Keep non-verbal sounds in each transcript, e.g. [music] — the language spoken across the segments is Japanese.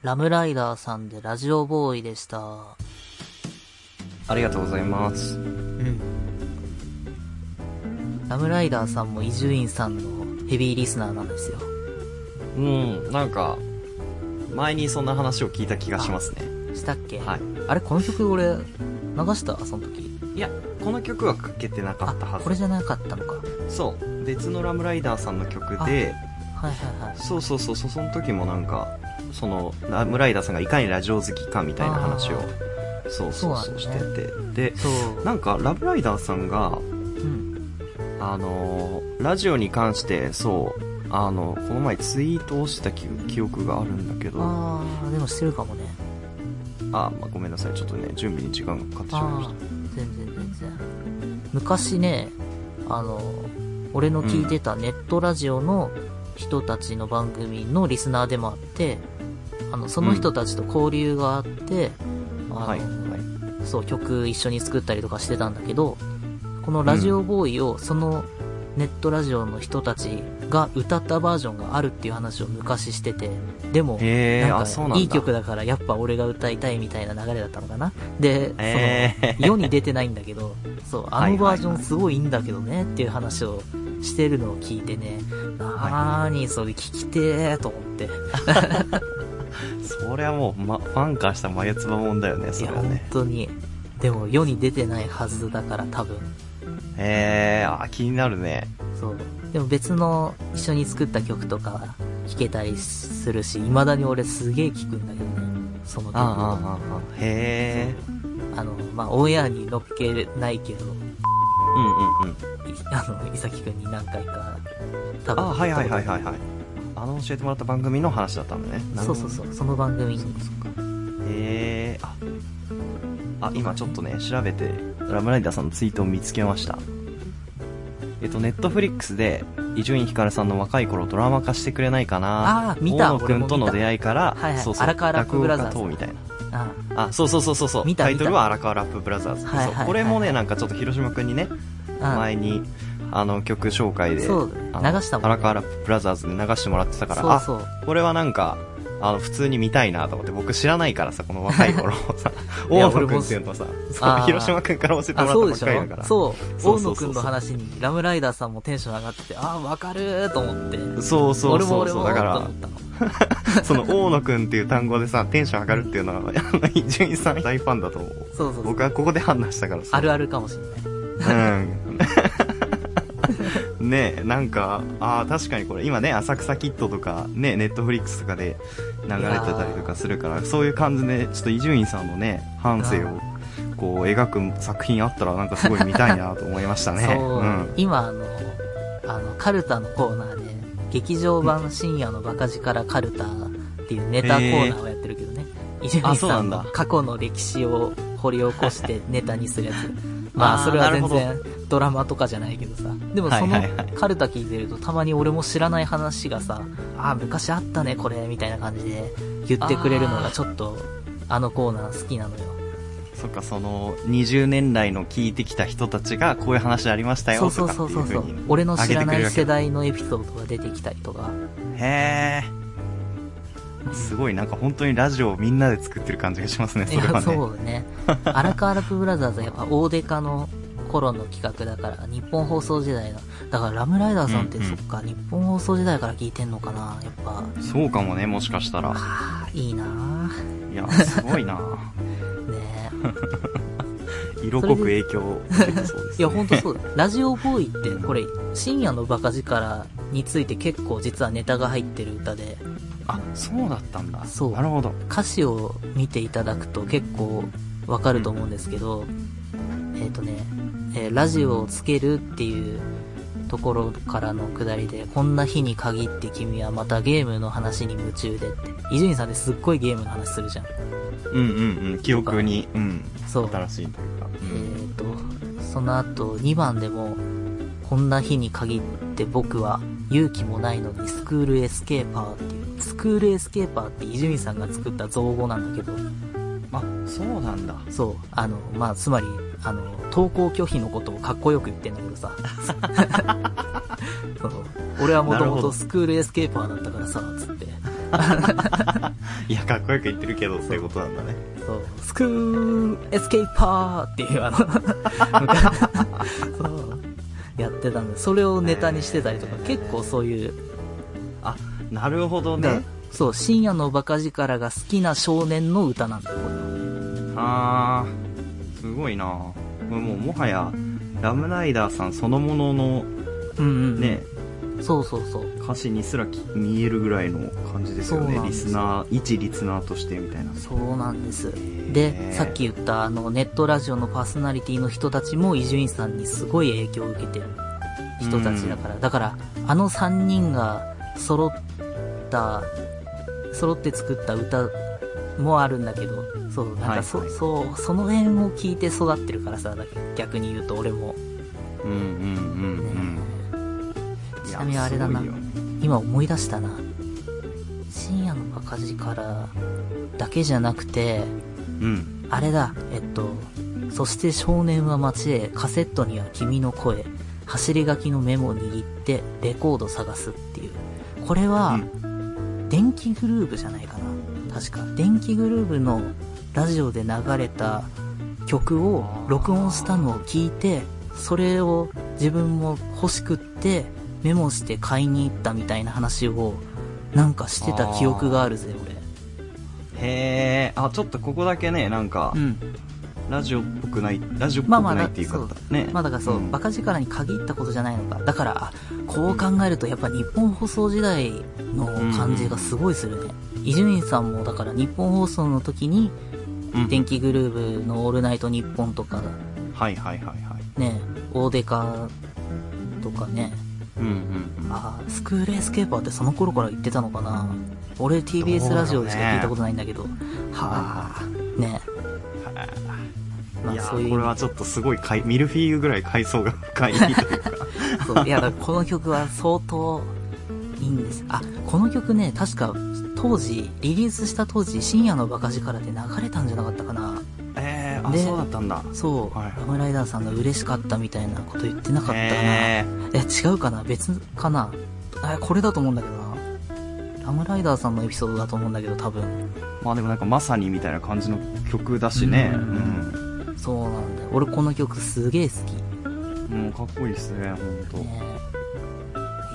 ラムライダーさんでラジオボーイでした。ありがとうございます。うん。ラムライダーさんも伊集院さんのヘビーリスナーなんですよ。うん、なんか、前にそんな話を聞いた気がしますね。したっけ？はい。あれこの曲俺、流した？その時。いや、この曲はかけてなかったはあ、ず。これじゃなかったのか。はいそう。別のラムライダーさんの曲で、はいはい。そうそうそうそう、その時もなんか、その、ラムライダーさんがいかにラジオ好きかみたいな話を、そうそうそうしてて。で。なんか、ラムライダーさんが、うん。あのーラジオに関して、そう、あの、この前ツイートをした記記憶があるんだけど、ああー、でもしてるかもね。まあ、ごめんなさい、ちょっとね、準備に時間がかかってしまいましあー、全然全然。昔ね、あの、俺の聞いてたネットラジオの人たちの番組のリスナーでもあって、あの、その人たちと交流があって、た。あの、はい、はい。そう、曲一緒に作ったりとかしてたんだけど、このラジオボーイを、そのネットラジオの人たちが歌ったバージョンがあるっていう話を昔してて、でも、なん。かいい曲だからやっぱ俺が歌いたいみたいな流れだったのかなで、えその、世に出てないんだけど、そう、あ [laughs] はいはいはいのバージョンすごいいいんだけどねっていう話をしてるのを聞いてね、なーにそれ聞きてーと思って。それはもう、ま、ファンからしたら眉唾もんだよね、それはね。当に。でも世に出てないはずだから多分。へー、あ、気になるね。そう。でも別の一緒に作った曲とか聴けたりするし、未だに俺すげえ聴くんだけどね。その曲を。ああ、ああ、ああ、へー。あの、まあ、オンエアに乗っけないけど、うんうんうん。い [laughs] あの、伊崎くんに何回か、多分。あ、はいはいはいはいはい。あの教えてもらった番組の話だったんだね。そうそうそう、その番組に。へえああ今ちょっとね調べてラムライダーさんのツイートを見つけました。えっとネットフリックスで伊集院光さんの若い頃ドラマ化してくれないかな。あー見た。大野くんとの出会いからはいはい。そうそう荒川ラップブラザーズ。みたいな。ああそうそうそうそうそう。見たタイトルは荒川ラップブラザーズ、はいはいはいそう。これもねなんかちょっと広島くんにねあ、前にあの曲紹介で流したもんね荒川ラップブラザーズで流してもらってたからあそうそう。これはなんか、あの、普通に見たいなと思って、僕知らないからさ、この若い頃さ、大野くんっていうのさ、そう広島くんから教えてもあ、らったばっかりだから。ょそう。大野くんの話に、ラムライダーさんもテンション上がってて、あー、わかるーと思って。そうそうそうそう。だから。[laughs] その大野くんっていう単語でさ、テンション上がるっていうのは、伊集院さん大ファンだと思う。そうそうそう。僕はここで判断したからさ。あるあるかもしれない。うん。ねえ、なんか、ああ、確かにこれ、今ね、浅草キッドとか、ね、ネットフリックスとかで流れてたりとかするから、そういう感じで、ちょっと伊集院さんのね、半生を、こう、描く作品あったら、なんかすごい見たいなと思いましたね。[laughs] そう、ん。今あの、あの、カルタのコーナーで、劇場版深夜のバカ力カルタっていうネタコーナーをやってるけどね。伊集院さんの過去の歴史を掘り起こしてネタにするやつ。まあ、それは全然ドラマとかじゃないけどさ。でもそのカルタ聞いてるとたまに俺も知らない話がさ、ああ、昔あったね、これ、みたいな感じで言ってくれるのがちょっと、あのコーナー好きなのよ。そっか、その、20年来の聞いてきた人たちが、こういう話ありましたよ、とかそうそうそうそう。俺の知らない世代のエピソードが出てきたりとか。へえ。すごい、なんか本当にラジオをみんなで作ってる感じがしますね、それはね。そうね。[laughs] 荒川ラップブラザーズはやっぱ大デカの頃の企画だから、日本放送時代の。だからラムライダーさんって、うんうんそっか、日本放送時代から聞いてんのかなやっぱ。そうかもね、もしかしたら。ああ、いいなぁ。いや、すごいな [laughs] ね [laughs] 色濃く影響を受けてそうです、ね。いや、ほんとそうだ。ラジオボーイって、これ、深夜のバカ力について結構実はネタが入ってる歌で、あ、そうだったんだ。そうなるほど。歌詞を見ていただくと結構わかると思うんですけど、えっ、とね、えーラジオをつけるっていうところからのくだりで、こんな日に限って君はまたゲームの話に夢中でって。伊集院さんってすっごいゲームの話するじゃん。うんうんうん。記憶に、うん。そう。新しいというか。えっ、と、その後2番でも、こんな日に限って僕は勇気もないのにスクールエスケーパーっていう、スクールエスケーパーって伊集院さんが作った造語なんだけど、あ、そうなんだ。そう、あの、まあ、つまり、あの、登校拒否のことをかっこよく言ってんだけどさ。[laughs] そう俺はもともとスクールエスケーパーだったからさ、つって。[laughs] いや、かっこよく言ってるけど、そういうことなんだね。そう、スクールエスケーパーっていうあの [laughs] そう、やってたんで、それをネタにしてたりとか、結構そういう、あ、なるほどだね。そう、深夜のバカ力が好きな少年の歌なんだよ、これは。あー、すごいなこれもうもはや、ラムライダーさんそのもののうんうん。ね、そうそうそう。歌詞にすらき見えるぐらいの感じですよね。リスナー、一リスナーとしてみたいな。そうなんです。ーで、さっき言ったあのネットラジオのパーソナリティの人たちも伊集院さんにすごい影響を受けてる人たちだから。だから、あの3人が揃った、揃って作った歌もあるんだけど、そう、なんかそ、はいはいそう、その辺を聞いて育ってるからさ、だ逆に言うと俺も。うんうんうんうん。ちなみにあれだな今思い出したな。深夜のバカ力だけじゃなくて、うん。あれだ、えっと、そして少年は街へ、カセットには君の声、走り書きのメモを握って、レコード探すっていう。これは、電気グルーヴじゃないかな。確か。電気グルーヴのラジオで流れた曲を録音したのを聞いて、それを自分も欲しくって、メモして買いに行ったみたいな話を、なんかしてた記憶があるぜ、へえ、あ、ちょっとここだけね、なんか俺。う、ん。ラジオっぽくない、ラジオっぽくまあまあないっていうかそうね。まあだからそう、んバカ力に限ったことじゃないのか。だから、あこう考えるとやっぱ日本放送時代の感じがすごいするね。伊集院さんもだから日本放送の時に、うん電気グルーヴのオールナイトニッポンとか、はいはいはいはい。ね、オーデカとかね、うんうんうん。あースクールエスケーパーってその頃から言ってたのかな俺 TBS ラジオでしか聞いたことないんだけど、ははあ、ね。あ。いやういうこれはちょっとすごいかい、ミルフィーユぐらい階層が [laughs] 深いというか。[laughs] そう、いや、だこの曲は相当いいんです。あ、この曲ね、確か当時、リリースした当時、深夜のバカ力で流れたんじゃなかったかな。えー、あ、でそうだったんだ。そう、はいラムライダーさんが嬉しかったみたいなこと言ってなかったかな。ええ、違うかな別かなあ、これだと思うんだけどな。ラムライダーさんのエピソードだと思うんだけど、多分。ー、まあでもなんかまさにみたいな感じの曲だしね。ううんん。そうなんだよ。俺この曲すげえ好き。もうかっこいいですね、ほんと。ね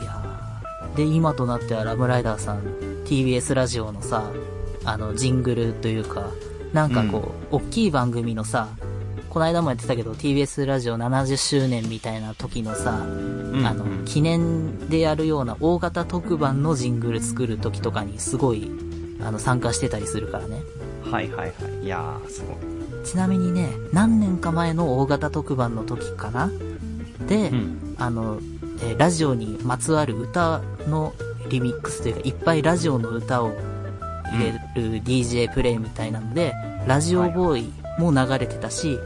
いやーで、今となってはラムライダーさん、TBS ラジオのさ、あの、ジングルというか、なんかこう、大きい番組のさ、この間もやってたけど、TBS ラジオ70周年みたいな時のさ、うんあの、記念でやるような大型特番のジングル作る時とかにすごい、あの、参加してたりするからね。はいはいはい。いやー、すごい。ちなみにね、何年か前の大型特番の時かなで、うん。あの、えーラジオにまつわる歌のリミックスというか、いっぱいラジオの歌を入れる DJ プレイみたいなので、ラジオボーイも流れてたし、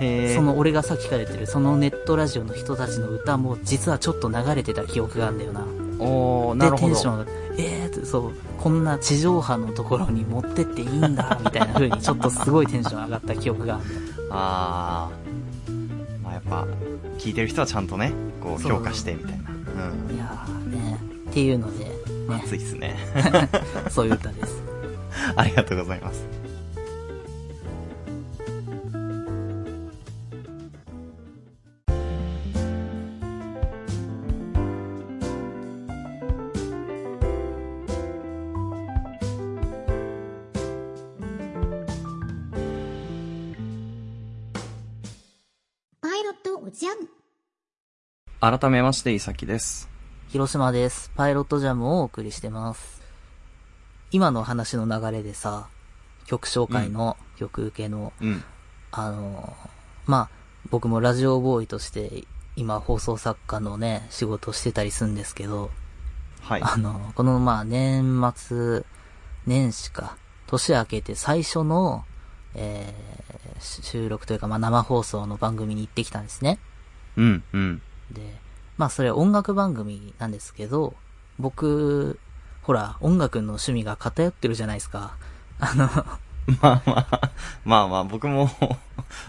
へー。その俺がさっきから言ってる、そのネットラジオの人たちの歌も実はちょっと流れてた記憶があるんだよな。おー、なで、るほど。テンションが、えーって、そう、こんな地上波のところに持ってっていいんだ、[laughs] みたいな風にちょっとすごいテンション上がった記憶がある。あー。まあやっぱ、聞いてる人はちゃんとね、こう評価してみたいな。うん。いやーね、っていうので、ね、熱いっすね。[laughs] そういう歌です。[laughs] ありがとうございます。改めまして、いさきです。広島です。パイロットジャムをお送りしてます。今の話の流れでさ、曲紹介の、曲受けの、うん。あの、まあ、僕もラジオボーイとして、今放送作家のね、仕事をしてたりするんですけど、はい。あの、このまあ、年末、年始か、年明けて最初の、えー、し収録というか、まあ、生放送の番組に行ってきたんですね。うん、うん。で、まあそれ音楽番組なんですけど、僕、ほら、音楽の趣味が偏ってるじゃないですか。あの、[laughs] まあまあ、まあまあ、僕も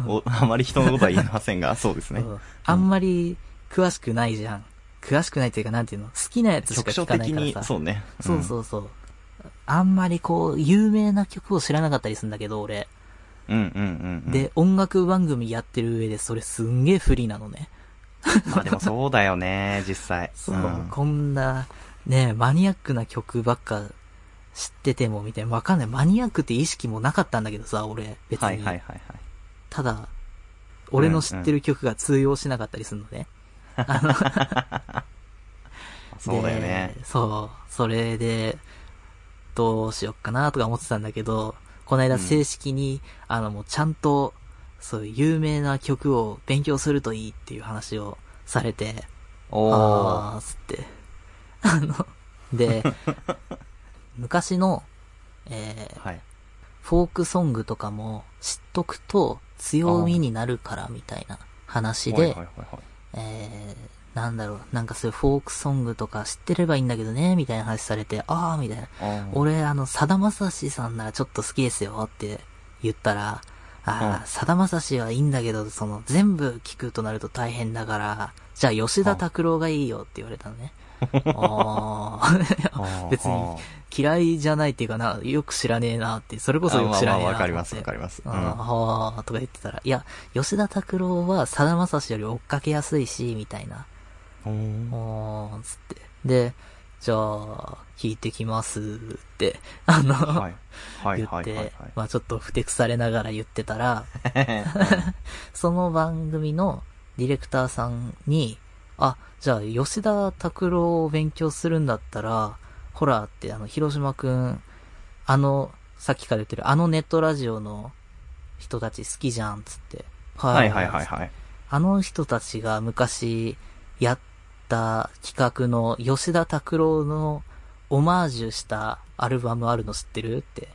お、あまり人のことは言えませんが、[laughs] そうですね。あんまり詳しくないじゃん。詳しくないっていうか、なんていうの？好きなやつしか聞かないからさ。そうね。そうそうそう。あんまりこう、有名な曲を知らなかったりするんだけど、俺。うんうんうんうん。で、音楽番組やってる上でそれすんげえ不利なのね。[laughs] まあでもそうだよね、実際。そう、んこんな、ね、マニアックな曲ばっか知っててもみたいな、わかんない。マニアックって意識もなかったんだけどさ、俺、別に。はいはいはいはい。ただ、俺の知ってる曲が通用しなかったりするのね。[laughs] そうだよね。でそう。それで、どうしよっかなとか思ってたんだけど、この間正式に、あのもうちゃんと、そういう有名な曲を勉強するといいっていう話をされて、おー。あー、つって。[laughs] あの、で、[laughs] 昔の、えー、はい。フォークソングとかも知っとくと強みになるからみたいな話で。えー、なんだろう、なんかそういうフォークソングとか知ってればいいんだけどね、みたいな話されて、あー、みたいな。俺、あの、さだまさしさんならちょっと好きですよって言ったら、あうん。ー、さだまさしはいいんだけど、その、全部聞くとなると大変だから、じゃあ吉田拓郎がいいよって言われたのね。ああ [laughs] 別に嫌いじゃないっていうかな、よく知らねえなって、それこそよく知らねえなあまあかりますわかります。うん。あーはーとか言ってたら、いや、吉田拓郎はさだまさしより追っかけやすいし、みたいな。おーおー、つって。で、じゃあ、聞いてきますって、あの、はい。はい言ってはいはいはい。、まあちょっとふてくされながら言ってたら、うん [laughs] その番組のディレクターさんに、あ、じゃあ吉田拓郎を勉強するんだったら、ほらってあの、広島くん、あの、さっきから言ってるあのネットラジオの人たち好きじゃん、つって。はいはいはいはい。あの人たちが昔やった企画の吉田拓郎のオマージュしたアルバムあるの知ってるって。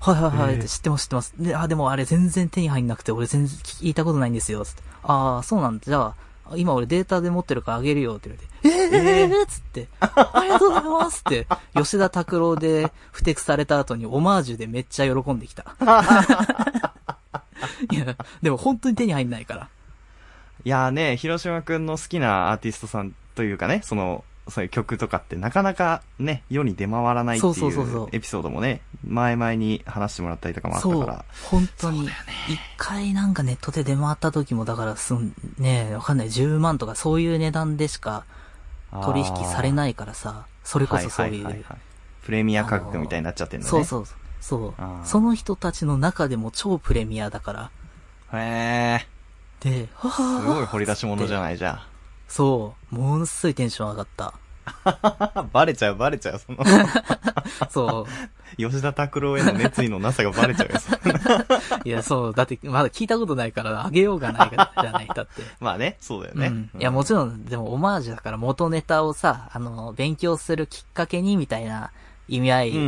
はいはいはい、へえ知ってます知ってます。で、あ、でもあれ全然手に入んなくて俺全然聞いたことないんですよ。つって。ああ、そうなんだ。じゃあ、今俺データで持ってるからあげるよって言われて。えー、えー、えー、つって。ありがとうございますって。吉田拓郎で不適された後にオマージュでめっちゃ喜んできた。[laughs] いや、でも本当に手に入んないから。いやーね、広島くんの好きなアーティストさんというかね、その、そういう曲とかってなかなかね、世に出回らないっていそうそうそうそううエピソードもね、前々に話してもらったりとかもあったそうから。。本当に。一回なんかネットで出回った時も、だからすん、ねえ、わかんない。10万とかそういう値段でしか取引されい。ないからさ、それこそそういう。はいはいはいはいプレミア価格みたいになっちゃってんのね。そうそうそう。そうその人たちの中でも超プレミアだから。へで、はー。すごいは掘り出し物じゃないじゃそう。ものすごいテンション上がった。あ。[laughs] バレちゃうバレちゃう。その、[laughs] そ吉田拓郎への熱意のなさがバレちゃうよ。[laughs] いや、そう。だって、まだ聞いたことないから、あげようがないから、じゃない、だって。まあね、そうだよね。うん。いや、もちろん、でも、オマージュだから元ネタをさ、あの、勉強するきっかけに、みたいな意味合うんうんうんう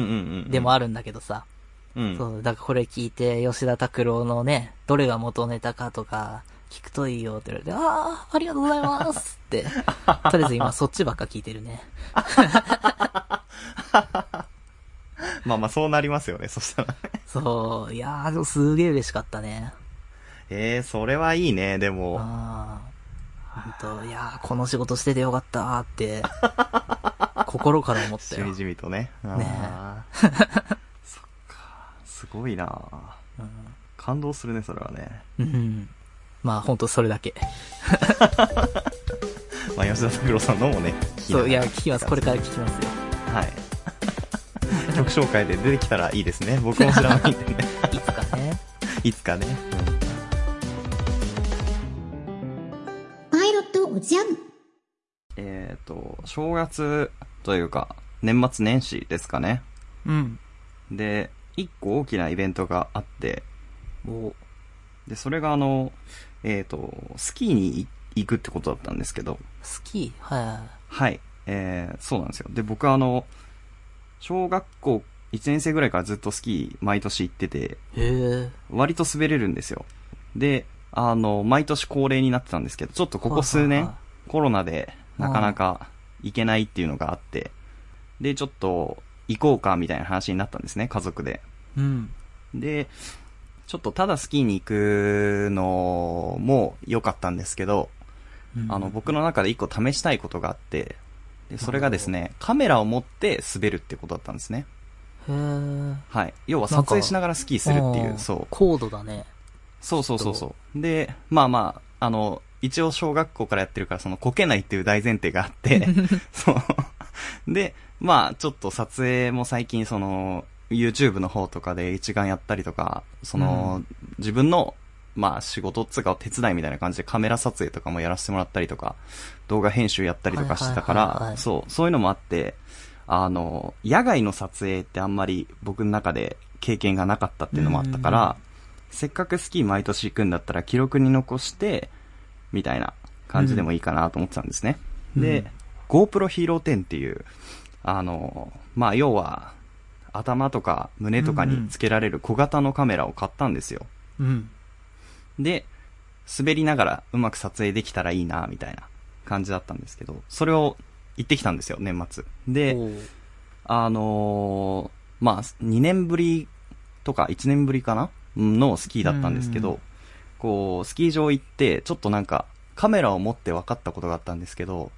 ん。いでもあるんだけどさ。うん。そう、だからこれ聞いて、吉田拓郎のね、どれが元ネタかとか、聞くといいよって言われて、ああ、ありがとうございますって。[laughs] とりあえず今そっちばっか聞いてるね。[laughs] まあまあそうなりますよね、そしたら。そう、いやー、でもすげえ嬉しかったね。ええー、それはいいね、でも。ああ。ほんと、いやー、この仕事しててよかったーって、[laughs] 心から思ったよしみ。じみとね。ねそっか。すごいなうん感動するね、それはね。うん。まあ、ほんとそれだけ。[laughs] まあ、吉田拓郎さんのもね、聞そう、いや、聞きます。これから聞きますよ。はい。[laughs] 曲紹介で出てきたらいいですね。僕も知らないんでね。[laughs] いつかね。いつかね。パイロットおじゃん。えっ、と、正月というか、年末年始ですかね。うん。で、一個大きなイベントがあって、おで、それがあの、えっ、と、スキーに行くってことだったんですけど、スキー？ははい。えー、そうなんですよ。で、僕あの、小学校1年生ぐらいからずっとスキー毎年行ってて、い。へえ。割と滑れるんですよ。で、あの、毎年恒例になってたんですけど、ちょっとここ数年はいはいは、コロナでなかなか行けないっていうのがあって、で、ちょっと行こうかみたいな話になったんですね、家族で。うん。で、ちょっとただスキーに行くのも良かったんですけど、うんあの、僕の中で一個試したいことがあって、で、それがですね、カメラを持って滑るってことだったんですね。へー。はい。要は撮影しながらスキーするっていう、んそう。高度だね。そうそうそうそう。で、まあまあ、あの、一応小学校からやってるから、その、こけないっていう大前提があって、[laughs] そう。で、まあ、ちょっと撮影も最近、その、YouTube の方とかで一眼やったりとか、その、自分の、まあ、仕事っつうか手伝いみたいな感じでカメラ撮影とかもやらせてもらったりとか、動画編集やったりとかしてたからそう、そういうのもあって、あの、野外の撮影ってあんまり僕の中で経験がなかったっていうのもあったから、せっかくスキー毎年行くんだったら記録に残して、みたいな感じでもいいかなと思ってたんですね。うん。で、GoPro Hero 10っていう、あの、まあ、要は、頭とか胸とかにつけられる小型のカメラを買ったんですよ。うん。で、滑りながらうまく撮影できたらいいな、みたいな感じだったんですけど、それを行ってきたんですよ、年末。で、あのーまあ、2年ぶりとか1年ぶりかなのスキーだったんですけうんど、こう、スキー場行って、ちょっとなんか、カメラを持って分かったことがあったんですけど、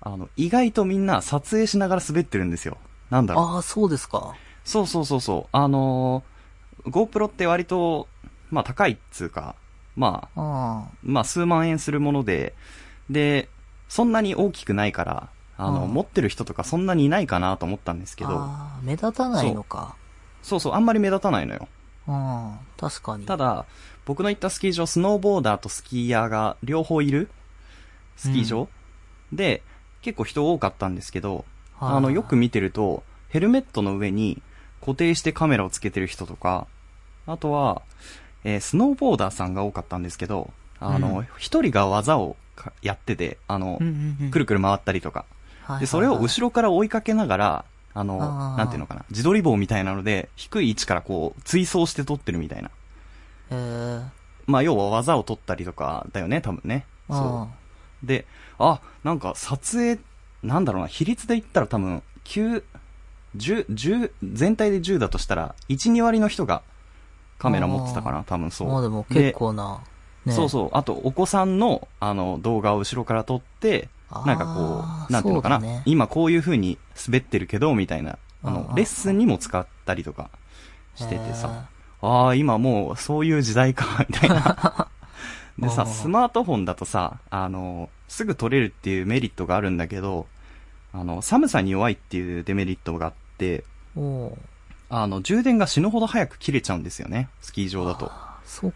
あの、意外とみんな撮影しながら滑ってるんですよ。なんだろう。ああ、そうですか。そうそうそうそう。あのー GoPro って割と、まあ高いっつうか、まあ、あまあ数万円するもので、で、そんなに大きくないから、あの、うん持ってる人とかそんなにいないかなと思ったんですけあ。ど、ああ、目立たないのか。そうそう、あんまり目立たないのよ。うん。確かに。ただ、僕の行ったスキー場、スノーボーダーとスキーヤーが両方いるスキー場、で、結構人多かったんですけど、はいあの、よく見てると、ヘルメットの上に固定してカメラをつけてる人とか、あとは、えースノーボーダーさんが多かったんですけど、あうの、一、人が技をかやってて、あの、くるくる回ったりとか。はいで、それを後ろ、ろから追いかけながら、あの、なんていうのかな、自撮り棒みたいなので、低い位置からこう、追走して撮ってるみたいな。えー、まあ、要は技を取ったりとかだよね、多分ね。あそう。で、あ、なんか撮影、なんだろうな、比率で言ったら多分、9、10、10、全体で10だとしたら、1、2割の人がカメラ持ってたかな、多分そう。まあでも結構な、ね。そうそう。あと、お子さんの、あの、動画を後ろから撮って、なんかこう、なんていうのかな、ね今こういう風に滑ってるけど、みたいな、ああの、ーレッスンにも使ったりとかしててさ、へああ、今もうそういう時代か、[laughs] みたいな。[laughs] でさ、スマートフォンだとさ、あの、すぐ撮れるっていうメリットがあるんだけど、あの、寒さに弱いっていうデメリットがあって、あの、充電が死ぬほど早く切れちゃうんですよね、スキー場だと。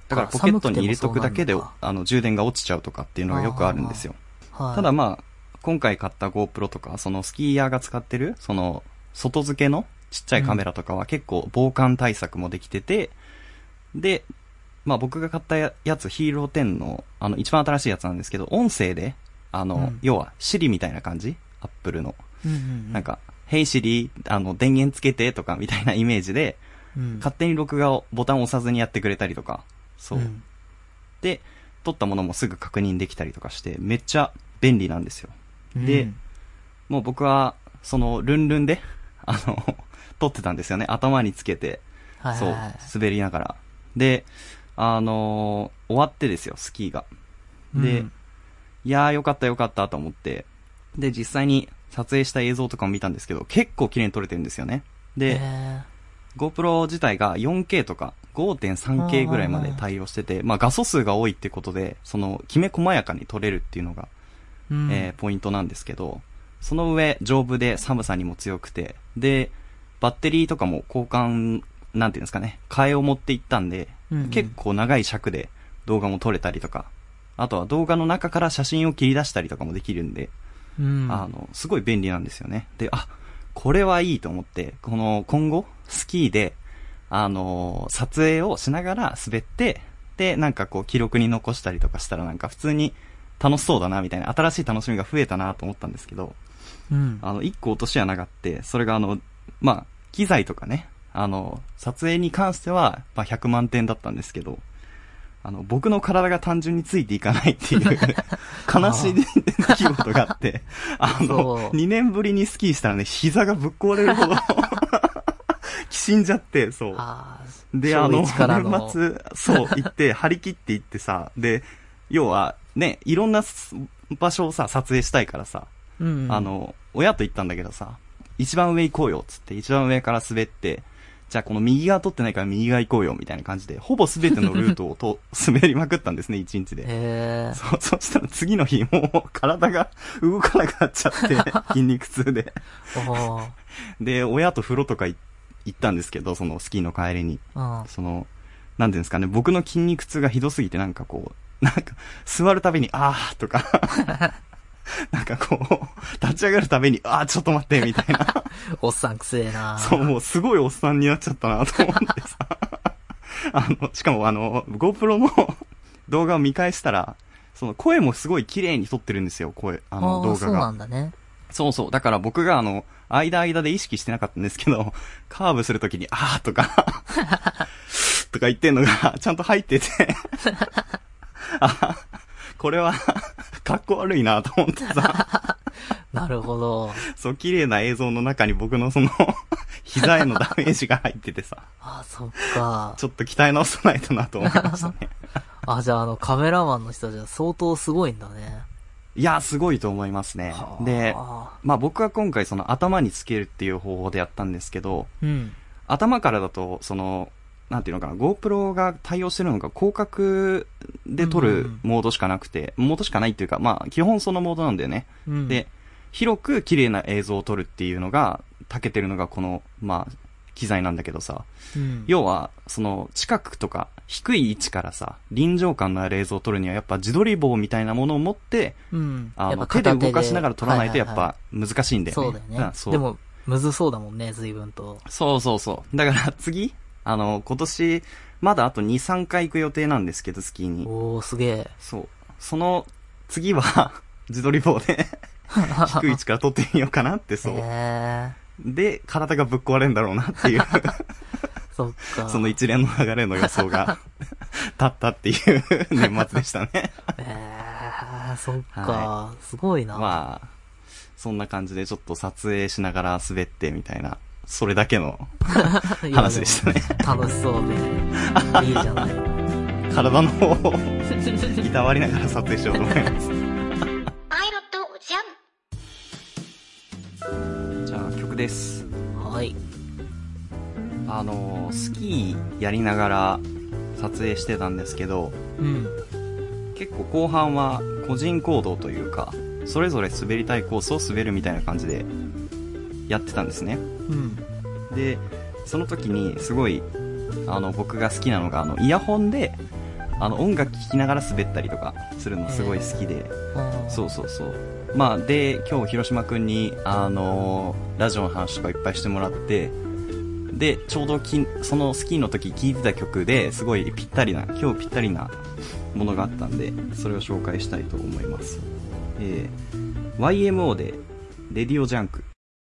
だからポケットに入れとくだけであの、充電が落ちちゃうとかっていうのがよくあるんですよ。はい、ただまあ、今回買った GoPro とか、そのスキーヤーが使ってる、その、外付けのちっちゃいカメラとかは結構防寒対策もできてて、で、まあ僕が買ったやつ、ヒーロー10の、あの、一番新しいやつなんですけど、音声で、あの、うん。要は、Siri みたいな感じアップルの。うんうんうん、なんか、Hey Siri、あの、電源つけてとかみたいなイメージで、うん、勝手に録画をボタンを押さずにやってくれたりとか、そう。んで、撮ったものもすぐ確認できたりとかして、めっちゃ便利なんですよ。でうんもう僕は、その、ルンルンで、[laughs] あの、撮ってたんですよね。頭につけて、そうはいはいはい、滑りながら。で、あのー終わってですよ、スキーが。で、うんいやーよかったよかったと思って、で、実際に撮影した映像とかも見たんですけど、結構綺麗に撮れてるんですよね。で、え GoPro 自体が 4K とか 5.3K ぐらいまで対応してて、まあ画素数が多いってことで、その、きめ細やかに撮れるっていうのがーうん。えーポイントなんですけど、その上、丈夫で寒さにも強くて、で、バッテリーとかも交換、なんていうんですかね、替えを持っていったんで、うんうん。結構長い尺で動画も撮れたりとか、あとは動画の中から写真を切り出したりとかもできるんで、うん、あの、すごい便利なんですよね。で、あ、これはいいと思って、この、今後、スキーで、あのー撮影をしながら滑って、で、なんかこう、記録に残したりとかしたらなんか普通に楽しそうだな、みたいな、新しい楽しみが増えたなと思ったんですけど、うん、あの、一個落とし穴があって、それがあの、まあ、機材とかね、あの、撮影に関しては、まあ、100万点だったんですけど、あの、僕の体が単純についていかないっていう、[laughs] 悲しい出来事があって、あその、う。2年ぶりにスキーしたらね、膝がぶっ壊れるほど、[laughs] きしんじゃって、そう。あで、あの、年末、そう、行って、張り切って行ってさ、で、要は、ね、いろんなす場所をさ、撮影したいからさ、ーうん、あの、親と行ったんだけどさ、一番上行こうよ、つって、一番上から滑って、じゃあこの右側取ってないから右側行こうよ、みたいな感じで、ほぼ全てのルートをと [laughs] 滑りまくったんですね、一日で。へそう、[laughs] そしたら次の日、もう体が動かなくなっちゃって、[laughs] 筋肉痛で。で、親と風呂とかい行ったんですけど、そのスキーの帰りに。うん。その、なんていうんですかね、僕の筋肉痛がひどすぎてなんかこう、なんか、座るたびに、あーとか、[laughs] なんかこう、立ち上がるたびに、あーちょっと待って、みたいな。[laughs] おっさんくせえなそう、もうすごいおっさんになっちゃったなと思ってさ。[laughs] あの、しかもあの、GoPro の動画を見返したら、その声もすごい綺麗に撮ってるんですよ、声、あの動画が。なんだね。そうそう。だから僕があの、間間で意識してなかったんですけど、カーブするときに、あーとか、とか言ってんのが、ちゃんと入ってて、あ、これは、[laughs] かっこ悪いなと思ってさ、[laughs] なるほど。そう、綺麗な映像の中に僕のその、[laughs] 膝へのダメージが入っててさ、あ、そっか。ちょっと鍛え直さないとなと思いましたね。あ、じゃああの、カメラマンの人じゃ相当すごいんだね。いや、すごいと思いますねは。あで、まあ僕は今回その頭につけるっていう方法でやったんですけど、うん。頭からだと、その、なんていうのかな、GoPro が対応してるのが広角で撮るモードしかなくて、モードしかないっていうか、まあ基本そのモードなんだよね。うん。で、広く綺麗な映像を撮るっていうのが、長けてるのがこの、まあ、機材なんだけどさ、うん、要は、その、近くとか、低い位置からさ、臨場感のある映像を撮るには、やっぱ自撮り棒みたいなものを持って、うん。あの、手で片動かしながら撮らないとやっはははぱ難しいんだよね。そうだよねん。そうでも、むずそうだもんね、随分と。そうそうそう。だから次、あの、今年、まだあと2、3回行く予定なんですけど、スキーに。おー、すげえ。そう。その、次は、[laughs] 自撮り棒で、[laughs] 低い位置から撮ってみようかなって、そう。へで、体がぶっ壊れんだろうなっていう、ー。[laughs] そっか。その一連の流れの予想が、立ったっていう年末でしたね。えー、そっか、はすごいな。まあ、そんな感じでちょっと撮影しながら滑ってみたいな、それだけの [laughs] 話でしたね。楽しそうで。いいじゃない。[laughs] 体の方をいたわりながら撮影しようと思います。パイロットおじゃん。じゃあ曲です。はい。あの、スキーやりながら撮影してたんですけど、うん。結構後半は個人行動というか、それぞれ滑りたいコースを滑るみたいな感じでやってたんですね。うん。で、その時にすごい、あの、僕が好きなのが、あの、イヤホンで、あの、音楽聴きながら滑ったりとかするのすごい好きで、そうそうそう。まあ、で、今日広島くんに、あのーラジオの話とかいっぱいしてもらって、で、ちょうどきそのスキーの時聴いてた曲ですごいぴったりな、今日ぴったりなものがあったんで、それを紹介したいと思います。えー、YMO で、レディオジャンク。